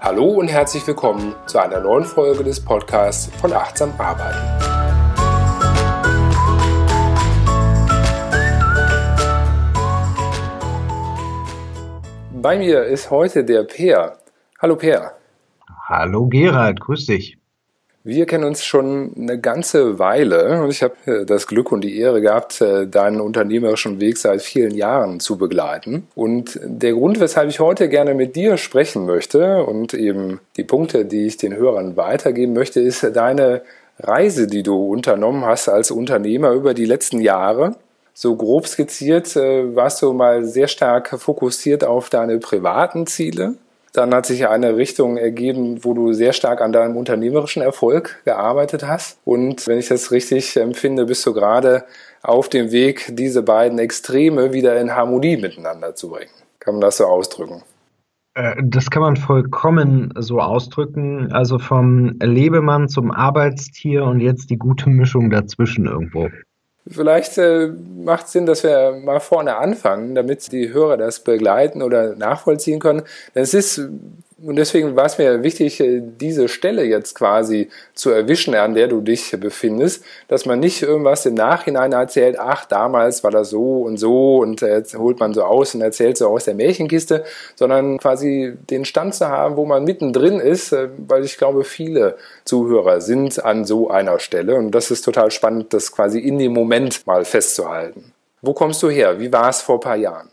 Hallo und herzlich willkommen zu einer neuen Folge des Podcasts von Achtsam Arbeiten. Bei mir ist heute der Peer. Hallo Peer. Hallo Gerald, grüß dich. Wir kennen uns schon eine ganze Weile und ich habe äh, das Glück und die Ehre gehabt, äh, deinen unternehmerischen Weg seit vielen Jahren zu begleiten. Und der Grund, weshalb ich heute gerne mit dir sprechen möchte und eben die Punkte, die ich den Hörern weitergeben möchte, ist deine Reise, die du unternommen hast als Unternehmer über die letzten Jahre. So grob skizziert äh, warst du mal sehr stark fokussiert auf deine privaten Ziele dann hat sich eine Richtung ergeben, wo du sehr stark an deinem unternehmerischen Erfolg gearbeitet hast. Und wenn ich das richtig empfinde, bist du gerade auf dem Weg, diese beiden Extreme wieder in Harmonie miteinander zu bringen. Kann man das so ausdrücken? Äh, das kann man vollkommen so ausdrücken. Also vom Lebemann zum Arbeitstier und jetzt die gute Mischung dazwischen irgendwo. Vielleicht äh, macht es Sinn, dass wir mal vorne anfangen, damit die Hörer das begleiten oder nachvollziehen können. Denn es ist und deswegen war es mir wichtig, äh, diese Stelle jetzt quasi zu erwischen, an der du dich befindest, dass man nicht irgendwas im Nachhinein erzählt, ach, damals war das so und so und jetzt holt man so aus und erzählt so aus der Märchenkiste, sondern quasi den Stand zu haben, wo man mittendrin ist, äh, weil ich glaube, viele Zuhörer sind an so einer Stelle und das ist total spannend, das quasi in dem Moment mal festzuhalten. Wo kommst du her? Wie war es vor ein paar Jahren?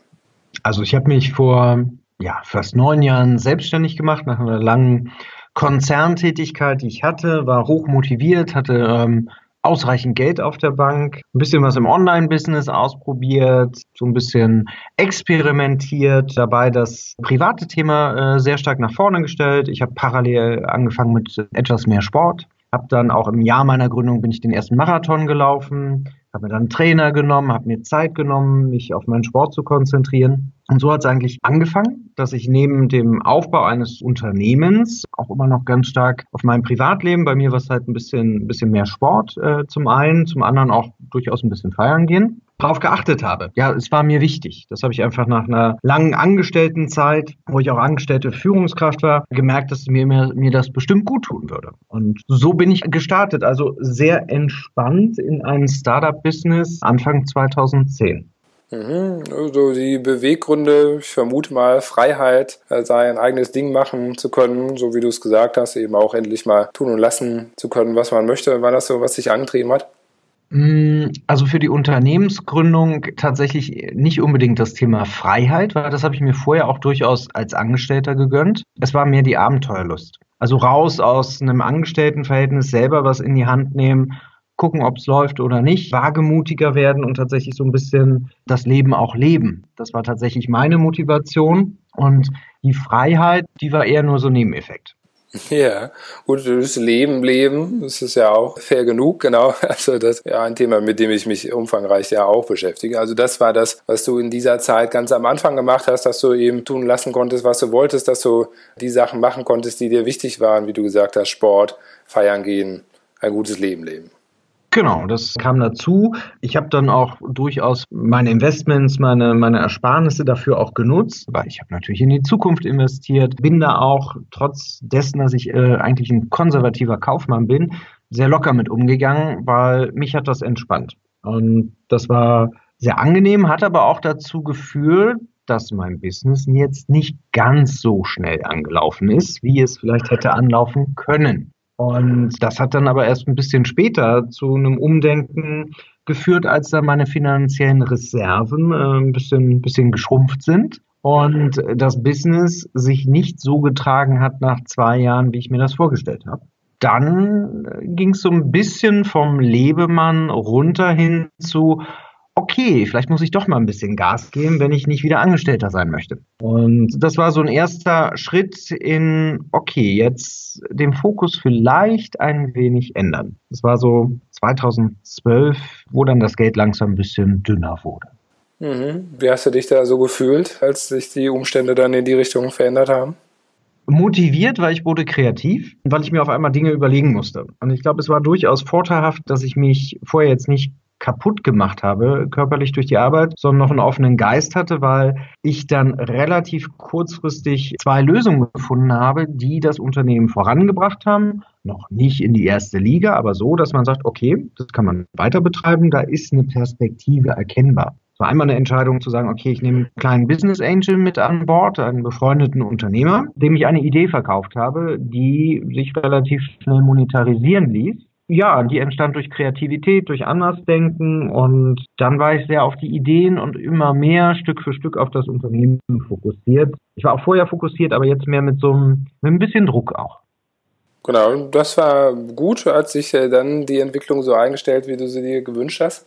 Also ich habe mich vor ja, fast neun Jahren selbstständig gemacht, nach einer langen Konzerntätigkeit, die ich hatte, war hoch motiviert, hatte ähm, ausreichend Geld auf der Bank, ein bisschen was im Online-Business ausprobiert, so ein bisschen experimentiert, dabei das private Thema äh, sehr stark nach vorne gestellt. Ich habe parallel angefangen mit etwas mehr Sport, habe dann auch im Jahr meiner Gründung bin ich den ersten Marathon gelaufen, habe mir dann einen Trainer genommen, habe mir Zeit genommen, mich auf meinen Sport zu konzentrieren. Und so hat es eigentlich angefangen, dass ich neben dem Aufbau eines Unternehmens auch immer noch ganz stark auf meinem Privatleben, bei mir war es halt ein bisschen, ein bisschen mehr Sport äh, zum einen, zum anderen auch durchaus ein bisschen feiern gehen drauf geachtet habe. Ja, es war mir wichtig. Das habe ich einfach nach einer langen Angestelltenzeit, wo ich auch angestellte Führungskraft war, gemerkt, dass mir, mir, mir das bestimmt gut tun würde. Und so bin ich gestartet, also sehr entspannt in ein Startup-Business Anfang 2010. Mhm, also die Beweggründe, ich vermute mal Freiheit, äh, sei ein eigenes Ding machen zu können, so wie du es gesagt hast, eben auch endlich mal tun und lassen zu können, was man möchte. War das so, was dich angetrieben hat? Mm, also für die Unternehmensgründung tatsächlich nicht unbedingt das Thema Freiheit, weil das habe ich mir vorher auch durchaus als Angestellter gegönnt. Es war mehr die Abenteuerlust. Also raus aus einem Angestelltenverhältnis selber was in die Hand nehmen, gucken, ob es läuft oder nicht, wagemutiger werden und tatsächlich so ein bisschen das Leben auch leben. Das war tatsächlich meine Motivation und die Freiheit, die war eher nur so ein Nebeneffekt. Ja, gut, das Leben, Leben, das ist ja auch fair genug, genau. Also das ist ja ein Thema, mit dem ich mich umfangreich ja auch beschäftige. Also das war das, was du in dieser Zeit ganz am Anfang gemacht hast, dass du eben tun lassen konntest, was du wolltest, dass du die Sachen machen konntest, die dir wichtig waren, wie du gesagt hast, Sport, feiern gehen, ein gutes Leben leben. Genau, das kam dazu. Ich habe dann auch durchaus meine Investments, meine, meine Ersparnisse dafür auch genutzt, weil ich habe natürlich in die Zukunft investiert, bin da auch trotz dessen, dass ich äh, eigentlich ein konservativer Kaufmann bin, sehr locker mit umgegangen, weil mich hat das entspannt. Und das war sehr angenehm, hat aber auch dazu geführt, dass mein Business jetzt nicht ganz so schnell angelaufen ist, wie es vielleicht hätte anlaufen können. Und das hat dann aber erst ein bisschen später zu einem Umdenken geführt, als dann meine finanziellen Reserven äh, ein bisschen, bisschen geschrumpft sind und das Business sich nicht so getragen hat nach zwei Jahren, wie ich mir das vorgestellt habe. Dann ging es so ein bisschen vom Lebemann runter hin zu, okay, vielleicht muss ich doch mal ein bisschen Gas geben, wenn ich nicht wieder Angestellter sein möchte. Und das war so ein erster Schritt in, okay, jetzt den Fokus vielleicht ein wenig ändern. Das war so 2012, wo dann das Geld langsam ein bisschen dünner wurde. Mhm. Wie hast du dich da so gefühlt, als sich die Umstände dann in die Richtung verändert haben? motiviert, weil ich wurde kreativ, weil ich mir auf einmal Dinge überlegen musste. Und ich glaube, es war durchaus vorteilhaft, dass ich mich vorher jetzt nicht kaputt gemacht habe, körperlich durch die Arbeit, sondern noch einen offenen Geist hatte, weil ich dann relativ kurzfristig zwei Lösungen gefunden habe, die das Unternehmen vorangebracht haben. Noch nicht in die erste Liga, aber so, dass man sagt, okay, das kann man weiter betreiben, da ist eine Perspektive erkennbar war einmal eine Entscheidung zu sagen, okay, ich nehme einen kleinen Business Angel mit an Bord, einen befreundeten Unternehmer, dem ich eine Idee verkauft habe, die sich relativ schnell monetarisieren ließ. Ja, die entstand durch Kreativität, durch Andersdenken und dann war ich sehr auf die Ideen und immer mehr Stück für Stück auf das Unternehmen fokussiert. Ich war auch vorher fokussiert, aber jetzt mehr mit so einem, mit ein bisschen Druck auch. Genau, das war gut, als sich äh, dann die Entwicklung so eingestellt, wie du sie dir gewünscht hast.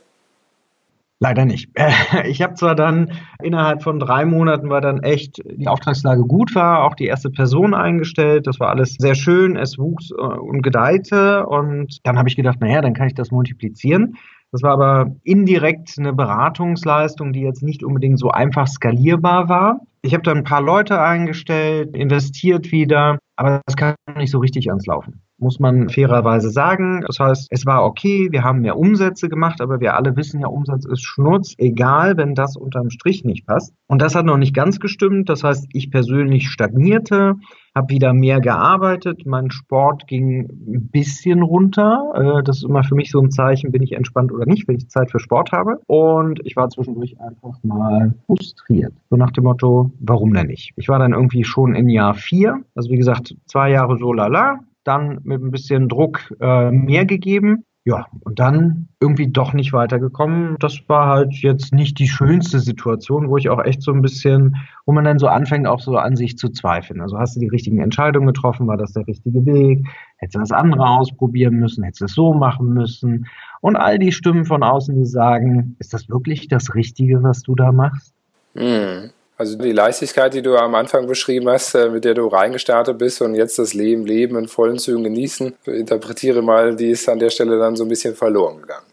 Leider nicht. Ich habe zwar dann innerhalb von drei Monaten war dann echt die Auftragslage gut war, auch die erste Person eingestellt. Das war alles sehr schön. Es wuchs äh, und gedeihte und dann habe ich gedacht, naja, dann kann ich das multiplizieren. Das war aber indirekt eine Beratungsleistung, die jetzt nicht unbedingt so einfach skalierbar war. Ich habe dann ein paar Leute eingestellt, investiert wieder, aber das kam nicht so richtig ans Laufen muss man fairerweise sagen. Das heißt, es war okay, wir haben mehr Umsätze gemacht, aber wir alle wissen ja, Umsatz ist Schnurz, egal, wenn das unterm Strich nicht passt. Und das hat noch nicht ganz gestimmt. Das heißt, ich persönlich stagnierte, habe wieder mehr gearbeitet, mein Sport ging ein bisschen runter. Äh, das ist immer für mich so ein Zeichen, bin ich entspannt oder nicht, wenn ich Zeit für Sport habe. Und ich war zwischendurch einfach mal frustriert. So nach dem Motto, warum denn nicht? Ich war dann irgendwie schon in Jahr vier, also wie gesagt, zwei Jahre so lala, dann mit ein bisschen Druck äh, mehr gegeben. Ja, und dann irgendwie doch nicht weitergekommen. Das war halt jetzt nicht die schönste Situation, wo ich auch echt so ein bisschen, wo man dann so anfängt, auch so an sich zu zweifeln. Also hast du die richtigen Entscheidungen getroffen? War das der richtige Weg? Hättest du das andere ausprobieren müssen? Hättest du es so machen müssen? Und all die Stimmen von außen, die sagen, ist das wirklich das Richtige, was du da machst? Mhm. Also die Leichtigkeit, die du am Anfang beschrieben hast, äh, mit der du reingestartet bist und jetzt das Leben, Leben in vollen Zügen genießen, interpretiere mal, die ist an der Stelle dann so ein bisschen verloren gegangen.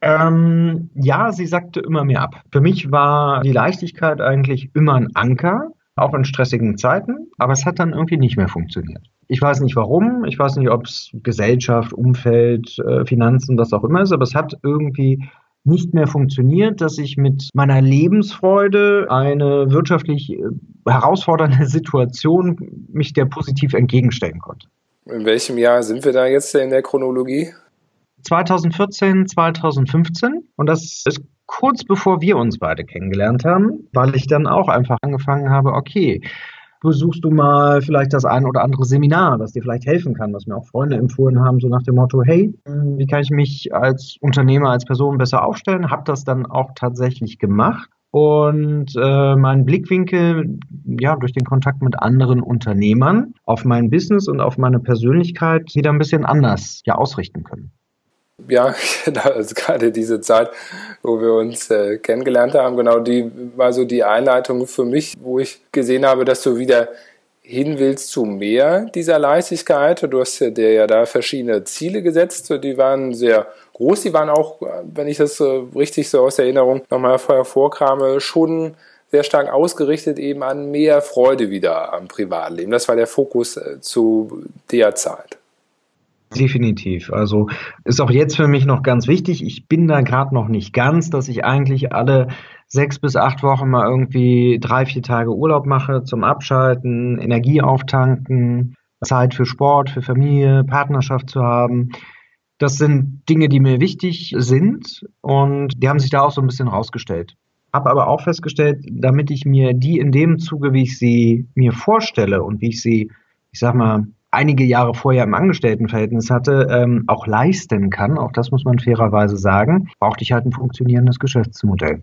Ähm, ja, sie sagte immer mehr ab. Für mich war die Leichtigkeit eigentlich immer ein Anker, auch in stressigen Zeiten, aber es hat dann irgendwie nicht mehr funktioniert. Ich weiß nicht warum, ich weiß nicht, ob es Gesellschaft, Umfeld, äh, Finanzen, was auch immer ist, aber es hat irgendwie nicht mehr funktioniert, dass ich mit meiner Lebensfreude eine wirtschaftlich äh, herausfordernde Situation mich der positiv entgegenstellen konnte. In welchem Jahr sind wir da jetzt in der Chronologie? 2014, 2015 und das ist kurz bevor wir uns beide kennengelernt haben, weil ich dann auch einfach angefangen habe, okay, besuchst du mal vielleicht das ein oder andere Seminar, was dir vielleicht helfen kann, was mir auch Freunde empfohlen haben, so nach dem Motto, hey, wie kann ich mich als Unternehmer, als Person besser aufstellen? Hab das dann auch tatsächlich gemacht und äh, meinen Blickwinkel ja durch den Kontakt mit anderen Unternehmern auf mein Business und auf meine Persönlichkeit wieder ein bisschen anders ja ausrichten können ja, genau, also gerade diese Zeit, wo wir uns äh, kennengelernt haben, genau die war so die Einleitung für mich, wo ich gesehen habe, dass du wieder hin willst zu mehr dieser Leichtigkeit. Du hast dir ja da verschiedene Ziele gesetzt, die waren sehr groß, die waren auch, wenn ich das richtig so aus Erinnerung nochmal vorher vorkrame, schon sehr stark ausgerichtet eben an mehr Freude wieder am Privatleben. Das war der Fokus äh, zu der Zeit. Definitiv. Also ist auch jetzt für mich noch ganz wichtig. Ich bin da gerade noch nicht ganz, dass ich eigentlich alle sechs bis acht Wochen mal irgendwie drei, vier Tage Urlaub mache zum Abschalten, Energie auftanken, Zeit für Sport, für Familie, Partnerschaft zu haben. Das sind Dinge, die mir wichtig sind und die haben sich da auch so ein bisschen rausgestellt. Habe aber auch festgestellt, damit ich mir die in dem Zuge, wie ich sie mir vorstelle und wie ich sie, ich sag mal, einige Jahre vorher im Angestelltenverhältnis hatte, ähm, auch leisten kann, auch das muss man fairerweise sagen, brauchte ich halt ein funktionierendes Geschäftsmodell.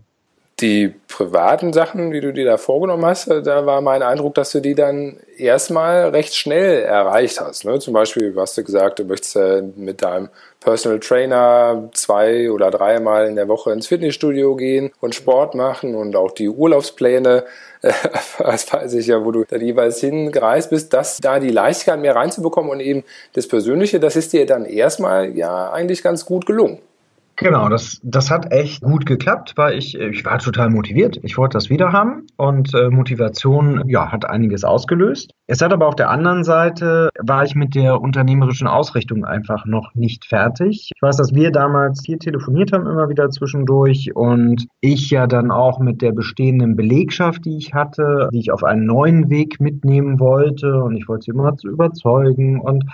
Die privaten Sachen, die du dir da vorgenommen hast, äh, da war mein Eindruck, dass du die dann erstmal recht schnell erreicht hast. Ne? Zum Beispiel hast du gesagt, du möchtest mit deinem Personal Trainer zwei oder dreimal in der Woche ins Fitnessstudio gehen und Sport machen und auch die Urlaubspläne, äh, das weiß ich ja, wo du dann jeweils hingereist bist, dass da die Leichtigkeit mehr reinzubekommen und eben das Persönliche, das ist dir dann erstmal ja eigentlich ganz gut gelungen. Genau, das, das hat echt gut geklappt, weil ich, ich war total motiviert. Ich wollte das wieder haben und äh, Motivation ja, hat einiges ausgelöst. Es hat aber auf der anderen Seite, war ich mit der unternehmerischen Ausrichtung einfach noch nicht fertig. Ich weiß, dass wir damals hier telefoniert haben, immer wieder zwischendurch und ich ja dann auch mit der bestehenden Belegschaft, die ich hatte, die ich auf einen neuen Weg mitnehmen wollte und ich wollte sie immer zu überzeugen und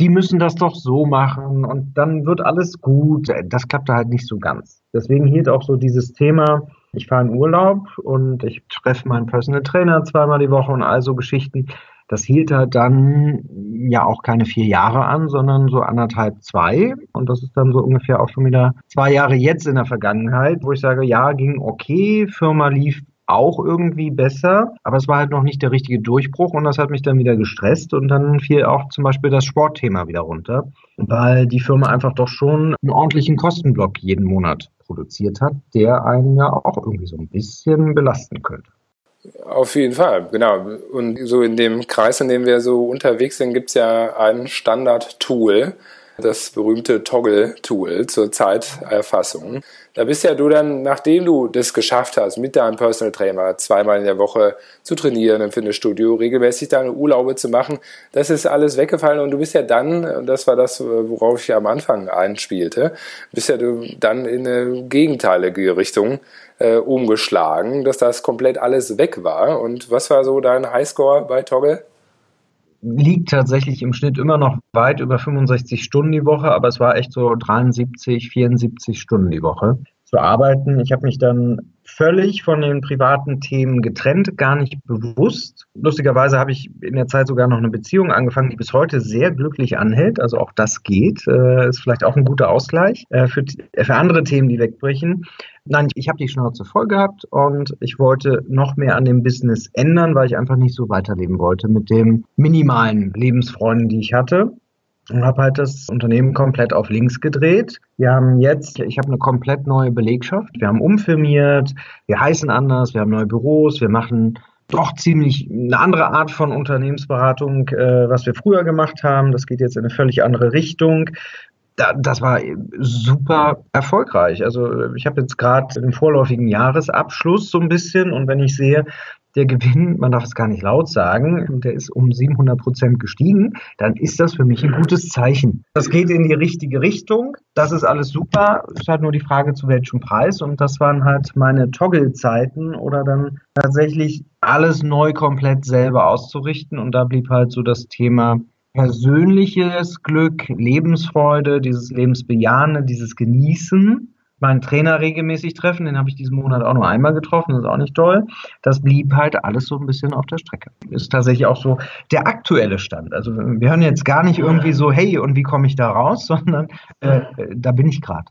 die müssen das doch so machen und dann wird alles gut. Das klappte halt nicht so ganz. Deswegen hielt auch so dieses Thema, ich fahre in Urlaub und ich treffe meinen Personal Trainer zweimal die Woche und all so Geschichten. Das hielt halt dann ja auch keine vier Jahre an, sondern so anderthalb, zwei. Und das ist dann so ungefähr auch schon wieder zwei Jahre jetzt in der Vergangenheit, wo ich sage, ja, ging okay, Firma lief auch irgendwie besser, aber es war halt noch nicht der richtige Durchbruch und das hat mich dann wieder gestresst und dann fiel auch zum Beispiel das Sportthema wieder runter, weil die Firma einfach doch schon einen ordentlichen Kostenblock jeden Monat produziert hat, der einen ja auch irgendwie so ein bisschen belasten könnte. Auf jeden Fall, genau. Und so in dem Kreis, in dem wir so unterwegs sind, gibt es ja ein Standard-Tool, das berühmte Toggle-Tool zur Zeiterfassung. Da bist ja du dann, nachdem du das geschafft hast, mit deinem Personal Trainer zweimal in der Woche zu trainieren im Fitnessstudio, regelmäßig deine Urlaube zu machen, das ist alles weggefallen und du bist ja dann, und das war das, worauf ich am Anfang einspielte, bist ja du dann in eine gegenteilige Richtung äh, umgeschlagen, dass das komplett alles weg war. Und was war so dein Highscore bei Toggle? Liegt tatsächlich im Schnitt immer noch weit über 65 Stunden die Woche, aber es war echt so 73, 74 Stunden die Woche zu arbeiten. Ich habe mich dann völlig von den privaten Themen getrennt, gar nicht bewusst. Lustigerweise habe ich in der Zeit sogar noch eine Beziehung angefangen, die bis heute sehr glücklich anhält. Also auch das geht. Äh, ist vielleicht auch ein guter Ausgleich äh, für, für andere Themen, die wegbrechen. Nein, ich habe die Schnauze voll gehabt und ich wollte noch mehr an dem Business ändern, weil ich einfach nicht so weiterleben wollte mit dem minimalen Lebensfreunden, die ich hatte und habe halt das Unternehmen komplett auf links gedreht. Wir haben jetzt, ich habe eine komplett neue Belegschaft. Wir haben umfirmiert, wir heißen anders, wir haben neue Büros, wir machen doch ziemlich eine andere Art von Unternehmensberatung, äh, was wir früher gemacht haben. Das geht jetzt in eine völlig andere Richtung da, das war super erfolgreich. Also ich habe jetzt gerade den vorläufigen Jahresabschluss so ein bisschen und wenn ich sehe, der Gewinn, man darf es gar nicht laut sagen, der ist um 700 Prozent gestiegen, dann ist das für mich ein gutes Zeichen. Das geht in die richtige Richtung, das ist alles super, es ist halt nur die Frage, zu welchem Preis und das waren halt meine Toggle-Zeiten oder dann tatsächlich alles neu komplett selber auszurichten und da blieb halt so das Thema persönliches Glück, Lebensfreude, dieses Lebensbejahende, dieses Genießen. Meinen Trainer regelmäßig treffen, den habe ich diesen Monat auch nur einmal getroffen, das ist auch nicht toll. Das blieb halt alles so ein bisschen auf der Strecke. Ist tatsächlich auch so der aktuelle Stand. Also wir hören jetzt gar nicht irgendwie so, hey, und wie komme ich da raus, sondern äh, da bin ich gerade.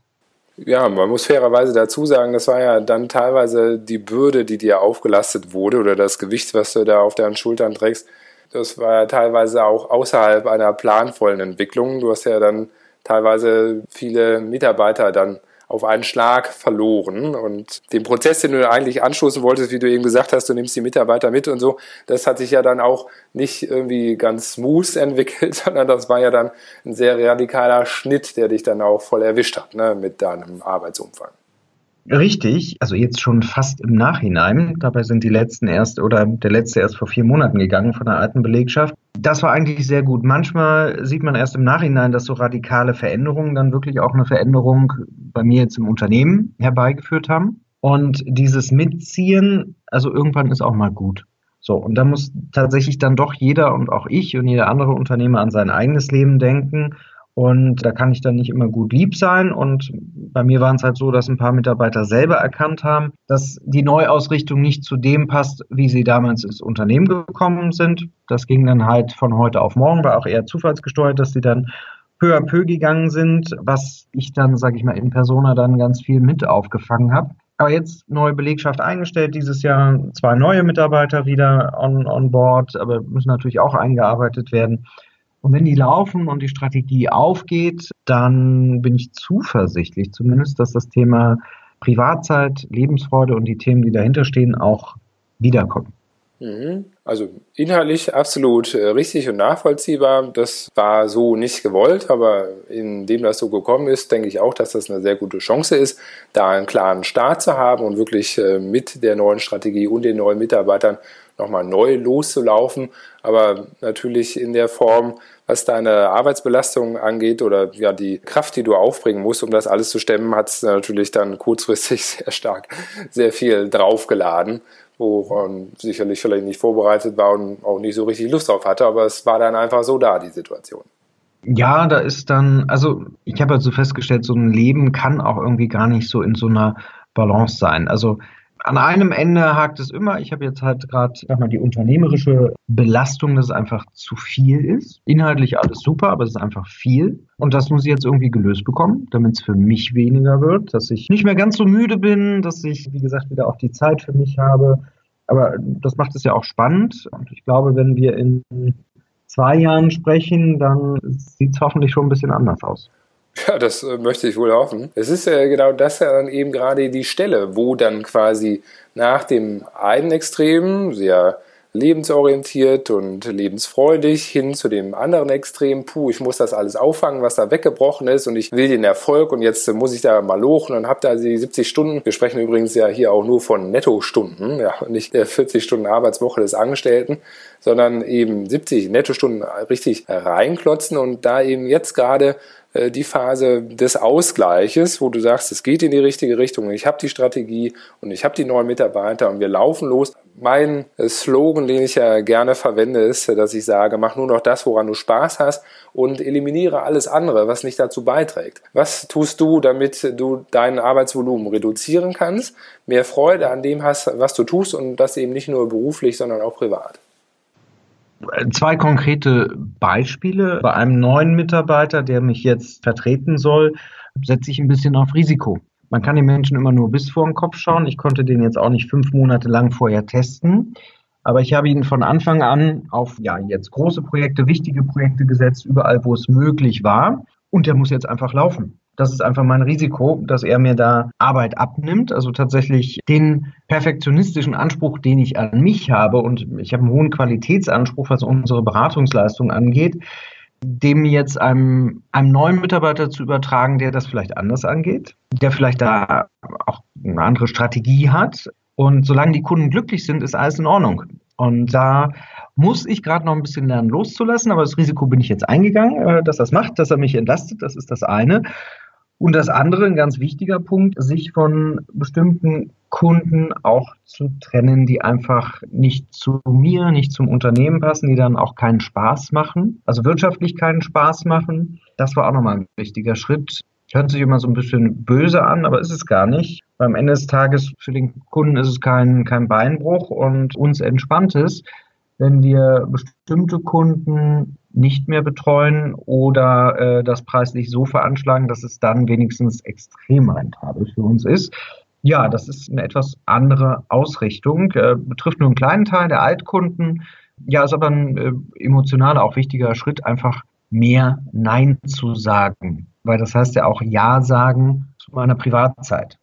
Ja, man muss fairerweise dazu sagen, das war ja dann teilweise die Bürde, die dir aufgelastet wurde oder das Gewicht, was du da auf deinen Schultern trägst, das war ja teilweise auch außerhalb einer planvollen Entwicklung. Du hast ja dann teilweise viele Mitarbeiter dann auf einen Schlag verloren. Und den Prozess, den du eigentlich anstoßen wolltest, wie du eben gesagt hast, du nimmst die Mitarbeiter mit und so, das hat sich ja dann auch nicht irgendwie ganz smooth entwickelt, sondern das war ja dann ein sehr radikaler Schnitt, der dich dann auch voll erwischt hat ne, mit deinem Arbeitsumfang. Richtig, also jetzt schon fast im Nachhinein. Dabei sind die letzten erst oder der letzte erst vor vier Monaten gegangen von der alten Belegschaft. Das war eigentlich sehr gut. Manchmal sieht man erst im Nachhinein, dass so radikale Veränderungen dann wirklich auch eine Veränderung bei mir jetzt im Unternehmen herbeigeführt haben. Und dieses Mitziehen, also irgendwann ist auch mal gut. So, und da muss tatsächlich dann doch jeder und auch ich und jeder andere Unternehmer an sein eigenes Leben denken und da kann ich dann nicht immer gut lieb sein. Und bei mir waren es halt so, dass ein paar Mitarbeiter selber erkannt haben, dass die Neuausrichtung nicht zu dem passt, wie sie damals ins Unternehmen gekommen sind. Das ging dann halt von heute auf morgen, war auch eher zufallsgesteuert, dass sie dann peu à peu gegangen sind, was ich dann, sage ich mal, in Persona dann ganz viel mit aufgefangen habe. Aber jetzt neue Belegschaft eingestellt, dieses Jahr zwei neue Mitarbeiter wieder on, on board, aber müssen natürlich auch eingearbeitet werden. Und wenn die laufen und die Strategie aufgeht, dann bin ich zuversichtlich zumindest, dass das Thema Privatzeit, Lebensfreude und die Themen, die dahinter stehen, auch wiederkommen. Mhm. Also inhaltlich absolut äh, richtig und nachvollziehbar. Das war so nicht gewollt, aber indem das so gekommen ist, denke ich auch, dass das eine sehr gute Chance ist, da einen klaren Start zu haben und wirklich äh, mit der neuen Strategie und den neuen Mitarbeitern nochmal neu loszulaufen. Aber natürlich in der Form, was deine Arbeitsbelastung angeht oder ja die Kraft, die du aufbringen musst, um das alles zu stemmen, hat es natürlich dann kurzfristig sehr stark sehr viel draufgeladen woran sicherlich vielleicht nicht vorbereitet war und auch nicht so richtig Lust drauf hatte, aber es war dann einfach so da, die Situation. Ja, da ist dann, also ich habe halt so festgestellt, so ein Leben kann auch irgendwie gar nicht so in so einer Balance sein. Also an einem Ende hakt es immer. Ich habe jetzt halt gerade, sag mal, die unternehmerische Belastung, dass es einfach zu viel ist. Inhaltlich alles super, aber es ist einfach viel. Und das muss ich jetzt irgendwie gelöst bekommen, damit es für mich weniger wird, dass ich nicht mehr ganz so müde bin, dass ich, wie gesagt, wieder auch die Zeit für mich habe. Aber das macht es ja auch spannend. Und ich glaube, wenn wir in zwei Jahren sprechen, dann sieht es hoffentlich schon ein bisschen anders aus. Ja, das äh, möchte ich wohl hoffen. Es ist ja genau das ja dann eben gerade die Stelle, wo dann quasi nach dem einen Extrem, sehr lebensorientiert und lebensfreudig hin zu dem anderen Extrem, puh, ich muss das alles auffangen, was da weggebrochen ist und ich will den Erfolg und jetzt muss ich da mal lochen und habe da die 70 Stunden. Wir sprechen übrigens ja hier auch nur von Nettostunden, ja, nicht der 40 Stunden Arbeitswoche des Angestellten, sondern eben 70 Nettostunden richtig reinklotzen und da eben jetzt gerade äh, die Phase des Ausgleiches, wo du sagst, es geht in die richtige Richtung, ich habe die Strategie und ich habe die neuen Mitarbeiter und wir laufen los. Mein äh, Slogan, den ich ja gerne verwende, ist, dass ich sage, mach nur noch das, woran du Spaß hast und eliminiere alles andere, was nicht dazu beiträgt. Was tust du, damit du dein Arbeitsvolumen reduzieren kannst, mehr Freude an dem hast, was du tust und das eben nicht nur beruflich, sondern auch privat? Zwei konkrete Beispiele. Bei einem neuen Mitarbeiter, der mich jetzt vertreten soll, setze ich ein bisschen auf Risiko. Man kann den Menschen immer nur bis vor den Kopf schauen. Ich konnte den jetzt auch nicht fünf Monate lang vorher testen. Aber ich habe ihn von Anfang an auf ja jetzt große Projekte, wichtige Projekte gesetzt, überall, wo es möglich war. Und der muss jetzt einfach laufen. Das ist einfach mein Risiko, dass er mir da Arbeit abnimmt. Also tatsächlich den perfektionistischen Anspruch, den ich an mich habe und ich habe einen hohen Qualitätsanspruch, was unsere Beratungsleistung angeht, dem jetzt einem, einem neuen Mitarbeiter zu übertragen, der das vielleicht anders angeht, der vielleicht da auch eine andere Strategie hat. Und solange die Kunden glücklich sind, ist alles in Ordnung. Und da muss ich gerade noch ein bisschen lernen loszulassen, aber das Risiko bin ich jetzt eingegangen, äh, dass das macht, dass er mich entlastet. Das ist das eine. Und das andere, ein ganz wichtiger Punkt, sich von bestimmten Kunden auch zu trennen, die einfach nicht zu mir, nicht zum Unternehmen passen, die dann auch keinen Spaß machen, also wirtschaftlich keinen Spaß machen. Das war auch nochmal ein wichtiger Schritt. Hört sich immer so ein bisschen böse an, aber ist es gar nicht. Am Ende des Tages für den Kunden ist es kein, kein Beinbruch und uns entspannt es, wenn wir bestimmte Kunden nicht mehr betreuen oder äh, das preislich so veranschlagen, dass es dann wenigstens extrem rentabel für uns ist. Ja, das ist eine etwas andere Ausrichtung, äh, betrifft nur einen kleinen Teil der Altkunden. Ja, ist aber ein äh, emotionaler, auch wichtiger Schritt, einfach mehr Nein zu sagen. Weil das heißt ja auch Ja sagen zu meiner Privatzeit.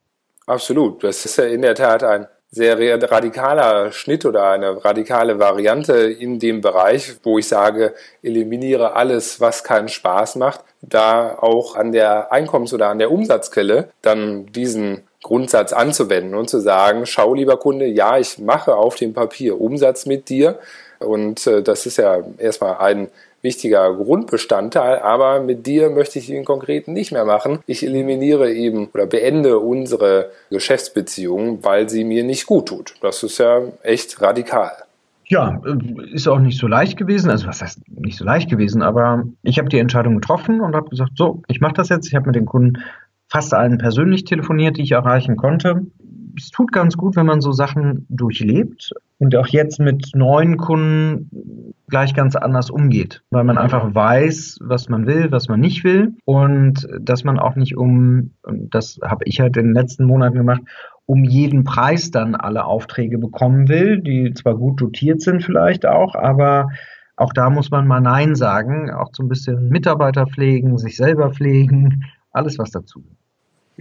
Absolut. Das ist ja in der Tat ein sehr radikaler Schnitt oder eine radikale Variante in dem Bereich, wo ich sage, eliminiere alles, was keinen Spaß macht, da auch an der Einkommens- oder an der Umsatzquelle dann diesen Grundsatz anzuwenden und zu sagen, schau lieber Kunde, ja, ich mache auf dem Papier Umsatz mit dir. Und äh, das ist ja erstmal ein wichtiger Grundbestandteil, aber mit dir möchte ich den konkreten nicht mehr machen. Ich eliminiere eben oder beende unsere Geschäftsbeziehung, weil sie mir nicht gut tut. Das ist ja echt radikal. Ja, äh, ist auch nicht so leicht gewesen. Also was heißt nicht so leicht gewesen, aber ich habe die Entscheidung getroffen und habe gesagt, so, ich mache das jetzt. Ich habe mit den Kunden fast allen persönlich telefoniert, die ich erreichen konnte. Es tut ganz gut, wenn man so Sachen durchlebt und auch jetzt mit neuen Kunden gleich ganz anders umgeht, weil man einfach weiß, was man will, was man nicht will und dass man auch nicht um, das habe ich halt in den letzten Monaten gemacht, um jeden Preis dann alle Aufträge bekommen will, die zwar gut dotiert sind vielleicht auch, aber auch da muss man mal Nein sagen, auch so ein bisschen Mitarbeiter pflegen, sich selber pflegen, alles was dazu.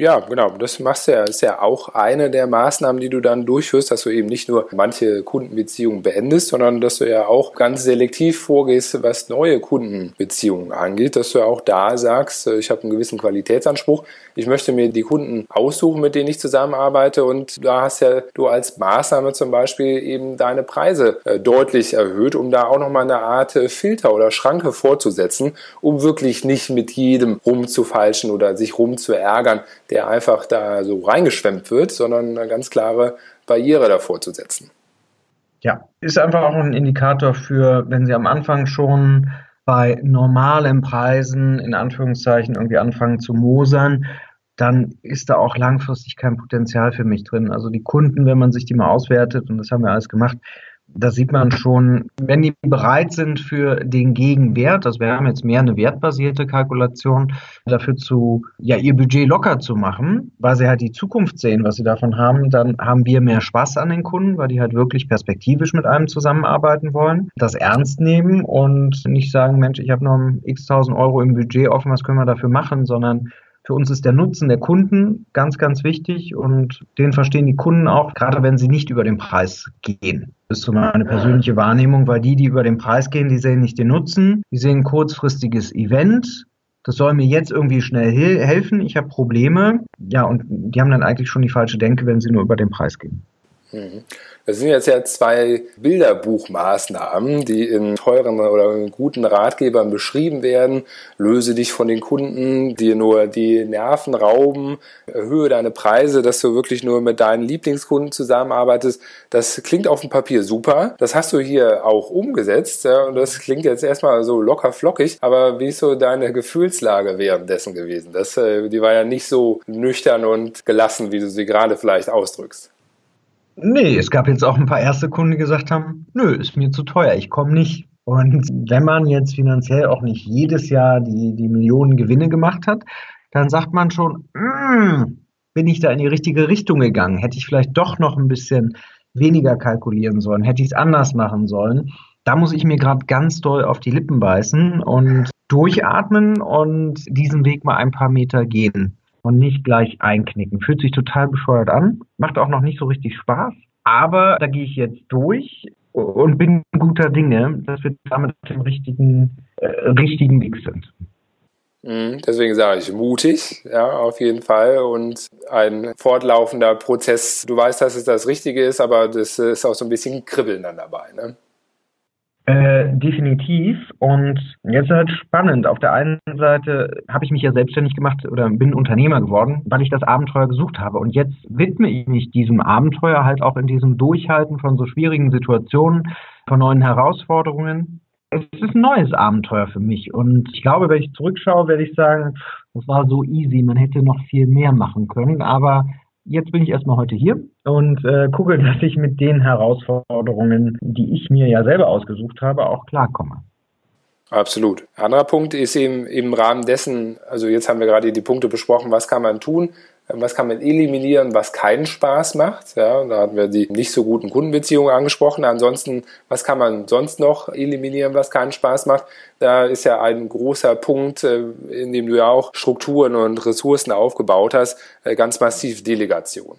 Ja, genau. Das machst du ja, ist ja auch eine der Maßnahmen, die du dann durchführst, dass du eben nicht nur manche Kundenbeziehungen beendest, sondern dass du ja auch ganz selektiv vorgehst, was neue Kundenbeziehungen angeht, dass du auch da sagst, äh, ich habe einen gewissen Qualitätsanspruch, ich möchte mir die Kunden aussuchen, mit denen ich zusammenarbeite. Und da hast ja du als Maßnahme zum Beispiel eben deine Preise äh, deutlich erhöht, um da auch nochmal eine Art äh, Filter oder Schranke vorzusetzen, um wirklich nicht mit jedem rumzufalschen oder sich rumzuärgern, der einfach da so reingeschwemmt wird, sondern eine ganz klare Barriere davor zu setzen. Ja, ist einfach auch ein Indikator für, wenn Sie am Anfang schon bei normalen Preisen in Anführungszeichen irgendwie anfangen zu mosern, dann ist da auch langfristig kein Potenzial für mich drin. Also die Kunden, wenn man sich die mal auswertet, und das haben wir alles gemacht, da sieht man schon, wenn die bereit sind für den Gegenwert, das wäre jetzt mehr eine wertbasierte Kalkulation, dafür zu, ja, ihr Budget locker zu machen, weil sie halt die Zukunft sehen, was sie davon haben, dann haben wir mehr Spaß an den Kunden, weil die halt wirklich perspektivisch mit einem zusammenarbeiten wollen, das ernst nehmen und nicht sagen, Mensch, ich habe noch x tausend Euro im Budget offen, was können wir dafür machen, sondern für uns ist der Nutzen der Kunden ganz, ganz wichtig und den verstehen die Kunden auch, gerade wenn sie nicht über den Preis gehen. Das ist so meine persönliche Wahrnehmung, weil die, die über den Preis gehen, die sehen nicht den Nutzen, die sehen ein kurzfristiges Event, das soll mir jetzt irgendwie schnell helfen, ich habe Probleme. Ja, und die haben dann eigentlich schon die falsche Denke, wenn sie nur über den Preis gehen. Das sind jetzt ja zwei Bilderbuchmaßnahmen, die in teuren oder in guten Ratgebern beschrieben werden. Löse dich von den Kunden, die nur die Nerven rauben, erhöhe deine Preise, dass du wirklich nur mit deinen Lieblingskunden zusammenarbeitest. Das klingt auf dem Papier super. Das hast du hier auch umgesetzt ja, und das klingt jetzt erstmal so locker flockig. Aber wie ist so deine Gefühlslage währenddessen gewesen? Das, äh, die war ja nicht so nüchtern und gelassen, wie du sie gerade vielleicht ausdrückst. Nee, es gab jetzt auch ein paar erste Kunden, die gesagt haben, nö, ist mir zu teuer, ich komme nicht. Und wenn man jetzt finanziell auch nicht jedes Jahr die, die Millionen Gewinne gemacht hat, dann sagt man schon, mm, bin ich da in die richtige Richtung gegangen? Hätte ich vielleicht doch noch ein bisschen weniger kalkulieren sollen? Hätte ich es anders machen sollen? Da muss ich mir gerade ganz doll auf die Lippen beißen und durchatmen und diesen Weg mal ein paar Meter gehen und nicht gleich einknicken. Fühlt sich total bescheuert an, macht auch noch nicht so richtig Spaß, aber da gehe ich jetzt durch und bin guter Dinge, dass wir damit auf dem richtigen, äh, richtigen Weg sind. Mhm, deswegen sage ich mutig, ja, auf jeden Fall und ein fortlaufender Prozess. Du weißt, dass es das Richtige ist, aber das ist auch so ein bisschen Kribbeln dann dabei. Ne? Äh, definitiv. Und jetzt ist halt spannend. Auf der einen Seite habe ich mich ja selbstständig gemacht oder bin Unternehmer geworden, weil ich das Abenteuer gesucht habe. Und jetzt widme ich mich diesem Abenteuer halt auch in diesem Durchhalten von so schwierigen Situationen, von neuen Herausforderungen. Es ist ein neues Abenteuer für mich. Und ich glaube, wenn ich zurückschaue, werde ich sagen, das war so easy. Man hätte noch viel mehr machen können. Aber jetzt bin ich erstmal heute hier und äh, gucke, dass ich mit den Herausforderungen, die ich mir ja selber ausgesucht habe, auch klarkomme. Absolut. Anderer Punkt ist eben im Rahmen dessen, also jetzt haben wir gerade die Punkte besprochen, was kann man tun, was kann man eliminieren, was keinen Spaß macht. Ja, da hatten wir die nicht so guten Kundenbeziehungen angesprochen. Ansonsten, was kann man sonst noch eliminieren, was keinen Spaß macht? Da ist ja ein großer Punkt, äh, in dem du ja auch Strukturen und Ressourcen aufgebaut hast, äh, ganz massiv Delegation.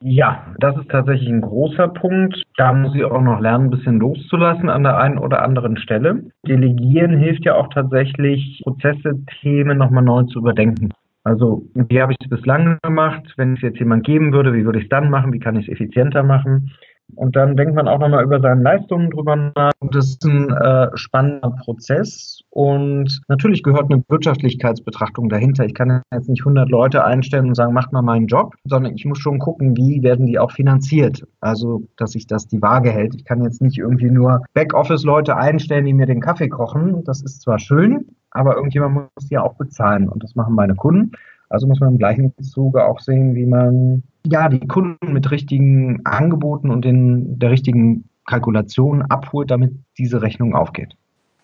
Ja, das ist tatsächlich ein großer Punkt. Da muss ich auch noch lernen, ein bisschen loszulassen an der einen oder anderen Stelle. Delegieren hilft ja auch tatsächlich, Prozesse, Themen nochmal neu zu überdenken. Also, wie habe ich es bislang gemacht? Wenn es jetzt jemand geben würde, wie würde ich es dann machen? Wie kann ich es effizienter machen? Und dann denkt man auch nochmal über seine Leistungen drüber nach. Das ist ein äh, spannender Prozess. Und natürlich gehört eine Wirtschaftlichkeitsbetrachtung dahinter. Ich kann jetzt nicht 100 Leute einstellen und sagen, macht mal meinen Job, sondern ich muss schon gucken, wie werden die auch finanziert. Also, dass sich das die Waage hält. Ich kann jetzt nicht irgendwie nur Backoffice-Leute einstellen, die mir den Kaffee kochen. Das ist zwar schön, aber irgendjemand muss die ja auch bezahlen. Und das machen meine Kunden. Also muss man im gleichen Zuge auch sehen, wie man ja die Kunden mit richtigen Angeboten und in der richtigen Kalkulation abholt, damit diese Rechnung aufgeht.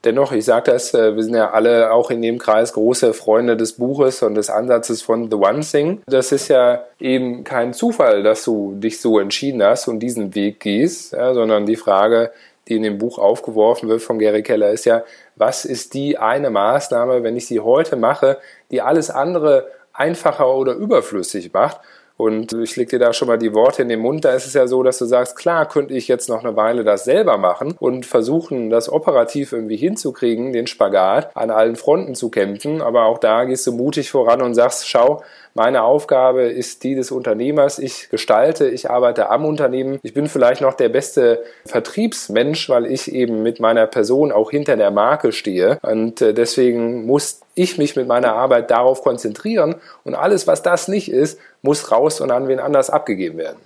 Dennoch, ich sage das, äh, wir sind ja alle auch in dem Kreis große Freunde des Buches und des Ansatzes von The One Thing. Das ist ja eben kein Zufall, dass du dich so entschieden hast und diesen Weg gehst, ja, sondern die Frage, die in dem Buch aufgeworfen wird von Gary Keller, ist ja, was ist die eine Maßnahme, wenn ich sie heute mache, die alles andere einfacher oder überflüssig macht. Und ich leg dir da schon mal die Worte in den Mund. Da ist es ja so, dass du sagst, klar könnte ich jetzt noch eine Weile das selber machen und versuchen, das operativ irgendwie hinzukriegen, den Spagat an allen Fronten zu kämpfen. Aber auch da gehst du mutig voran und sagst, schau, meine Aufgabe ist die des Unternehmers. Ich gestalte, ich arbeite am Unternehmen. Ich bin vielleicht noch der beste Vertriebsmensch, weil ich eben mit meiner Person auch hinter der Marke stehe. Und äh, deswegen muss ich mich mit meiner Arbeit darauf konzentrieren. Und alles, was das nicht ist, muss raus und an wen anders abgegeben werden.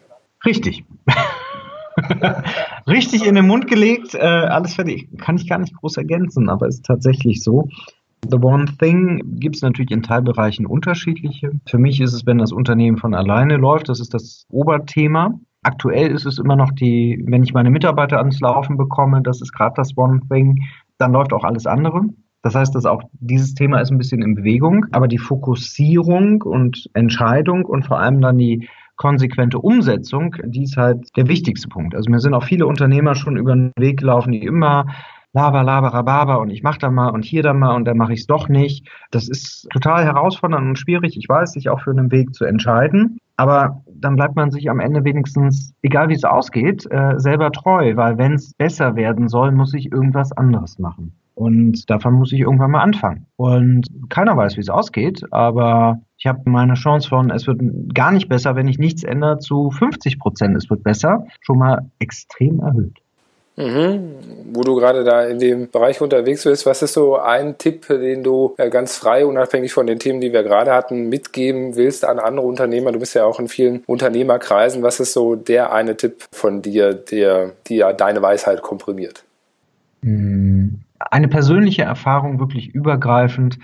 Richtig. Richtig in den Mund gelegt, äh, alles fertig. Kann ich gar nicht groß ergänzen, aber ist tatsächlich so. The One Thing gibt es natürlich in Teilbereichen unterschiedliche. Für mich ist es, wenn das Unternehmen von alleine läuft, das ist das Oberthema. Aktuell ist es immer noch die, wenn ich meine Mitarbeiter ans Laufen bekomme, das ist gerade das One Thing, dann läuft auch alles andere. Das heißt, dass auch dieses Thema ist ein bisschen in Bewegung, aber die Fokussierung und Entscheidung und vor allem dann die konsequente Umsetzung, die ist halt der wichtigste Punkt. Also mir sind auch viele Unternehmer schon über den Weg gelaufen, die immer laber, laber, rababer und ich mache da mal und hier da mal und dann mache ich es doch nicht. Das ist total herausfordernd und schwierig. Ich weiß, sich auch für einen Weg zu entscheiden. Aber dann bleibt man sich am Ende wenigstens, egal wie es ausgeht, äh, selber treu, weil wenn es besser werden soll, muss ich irgendwas anderes machen. Und davon muss ich irgendwann mal anfangen. Und keiner weiß, wie es ausgeht, aber ich habe meine Chance von, es wird gar nicht besser, wenn ich nichts ändere, zu 50 Prozent, es wird besser, schon mal extrem erhöht. Mhm. Wo du gerade da in dem Bereich unterwegs bist, was ist so ein Tipp, den du äh, ganz frei, unabhängig von den Themen, die wir gerade hatten, mitgeben willst an andere Unternehmer? Du bist ja auch in vielen Unternehmerkreisen. Was ist so der eine Tipp von dir, der, dir deine Weisheit komprimiert? Hm, eine persönliche Erfahrung wirklich übergreifend,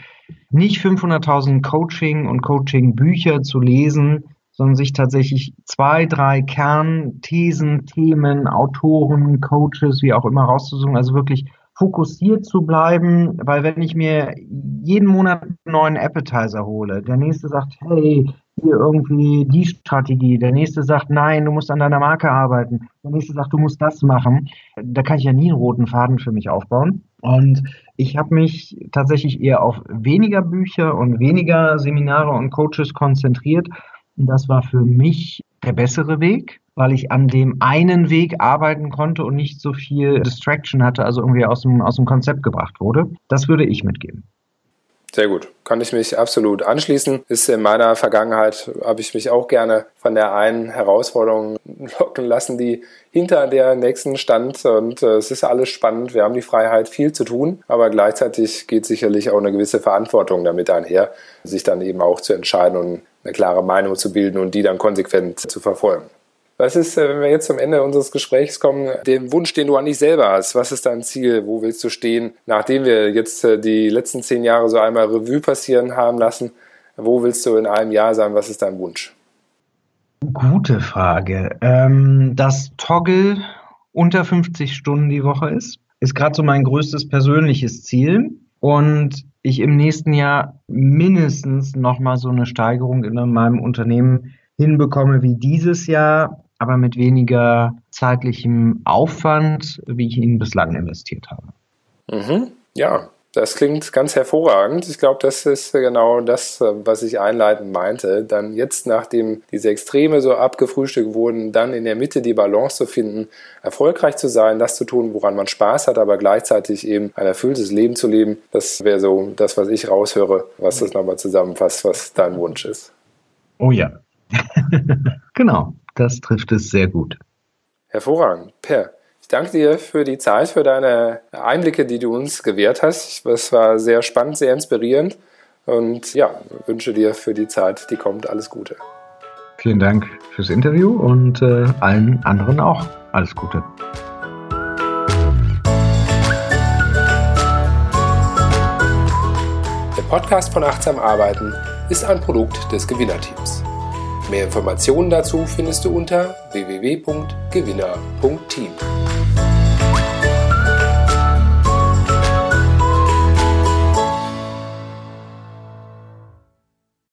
nicht 500.000 Coaching und Coaching-Bücher zu lesen, sondern sich tatsächlich zwei, drei Kernthesen, Themen, Autoren, Coaches, wie auch immer rauszusuchen, also wirklich fokussiert zu bleiben, weil wenn ich mir jeden Monat einen neuen Appetizer hole, der nächste sagt, hey, hier irgendwie die Strategie, der nächste sagt, nein, du musst an deiner Marke arbeiten, der nächste sagt, du musst das machen, da kann ich ja nie einen roten Faden für mich aufbauen. Und ich habe mich tatsächlich eher auf weniger Bücher und weniger Seminare und Coaches konzentriert das war für mich der bessere Weg, weil ich an dem einen Weg arbeiten konnte und nicht so viel Distraction hatte, also irgendwie aus dem, aus dem Konzept gebracht wurde. Das würde ich mitgeben. Sehr gut. Kann ich mich absolut anschließen. Ist in meiner Vergangenheit, habe ich mich auch gerne von der einen Herausforderung locken lassen, die hinter der nächsten stand. Und äh, es ist alles spannend. Wir haben die Freiheit, viel zu tun. Aber gleichzeitig geht sicherlich auch eine gewisse Verantwortung damit einher, sich dann eben auch zu entscheiden und eine klare Meinung zu bilden und die dann konsequent zu verfolgen. Was ist, äh, wenn wir jetzt zum Ende unseres Gesprächs kommen, den Wunsch, den du an dich selber hast? Was ist dein Ziel? Wo willst du stehen? Nachdem wir jetzt äh, die letzten zehn Jahre so einmal Revue passieren haben lassen, wo willst du in einem Jahr sein? Was ist dein Wunsch? Gute Frage. Ähm, dass Toggle unter 50 Stunden die Woche ist, ist gerade so mein größtes persönliches Ziel. Und ich im nächsten Jahr mindestens nochmal so eine Steigerung in meinem Unternehmen hinbekomme wie dieses Jahr, aber mit weniger zeitlichem Aufwand, wie ich ihn bislang investiert habe. Mhm. Ja, das klingt ganz hervorragend. Ich glaube, das ist genau das, was ich einleitend meinte. Dann jetzt, nachdem diese Extreme so abgefrühstückt wurden, dann in der Mitte die Balance zu finden, erfolgreich zu sein, das zu tun, woran man Spaß hat, aber gleichzeitig eben ein erfülltes Leben zu leben. Das wäre so das, was ich raushöre, was das nochmal zusammenfasst, was dein Wunsch ist. Oh ja, genau, das trifft es sehr gut. Hervorragend. Per. Ich danke dir für die Zeit, für deine Einblicke, die du uns gewährt hast. Es war sehr spannend, sehr inspirierend. Und ja, wünsche dir für die Zeit, die kommt, alles Gute. Vielen Dank fürs Interview und äh, allen anderen auch alles Gute. Der Podcast von Achtsam Arbeiten ist ein Produkt des Gewinnerteams. Mehr Informationen dazu findest du unter www.gewinner.team.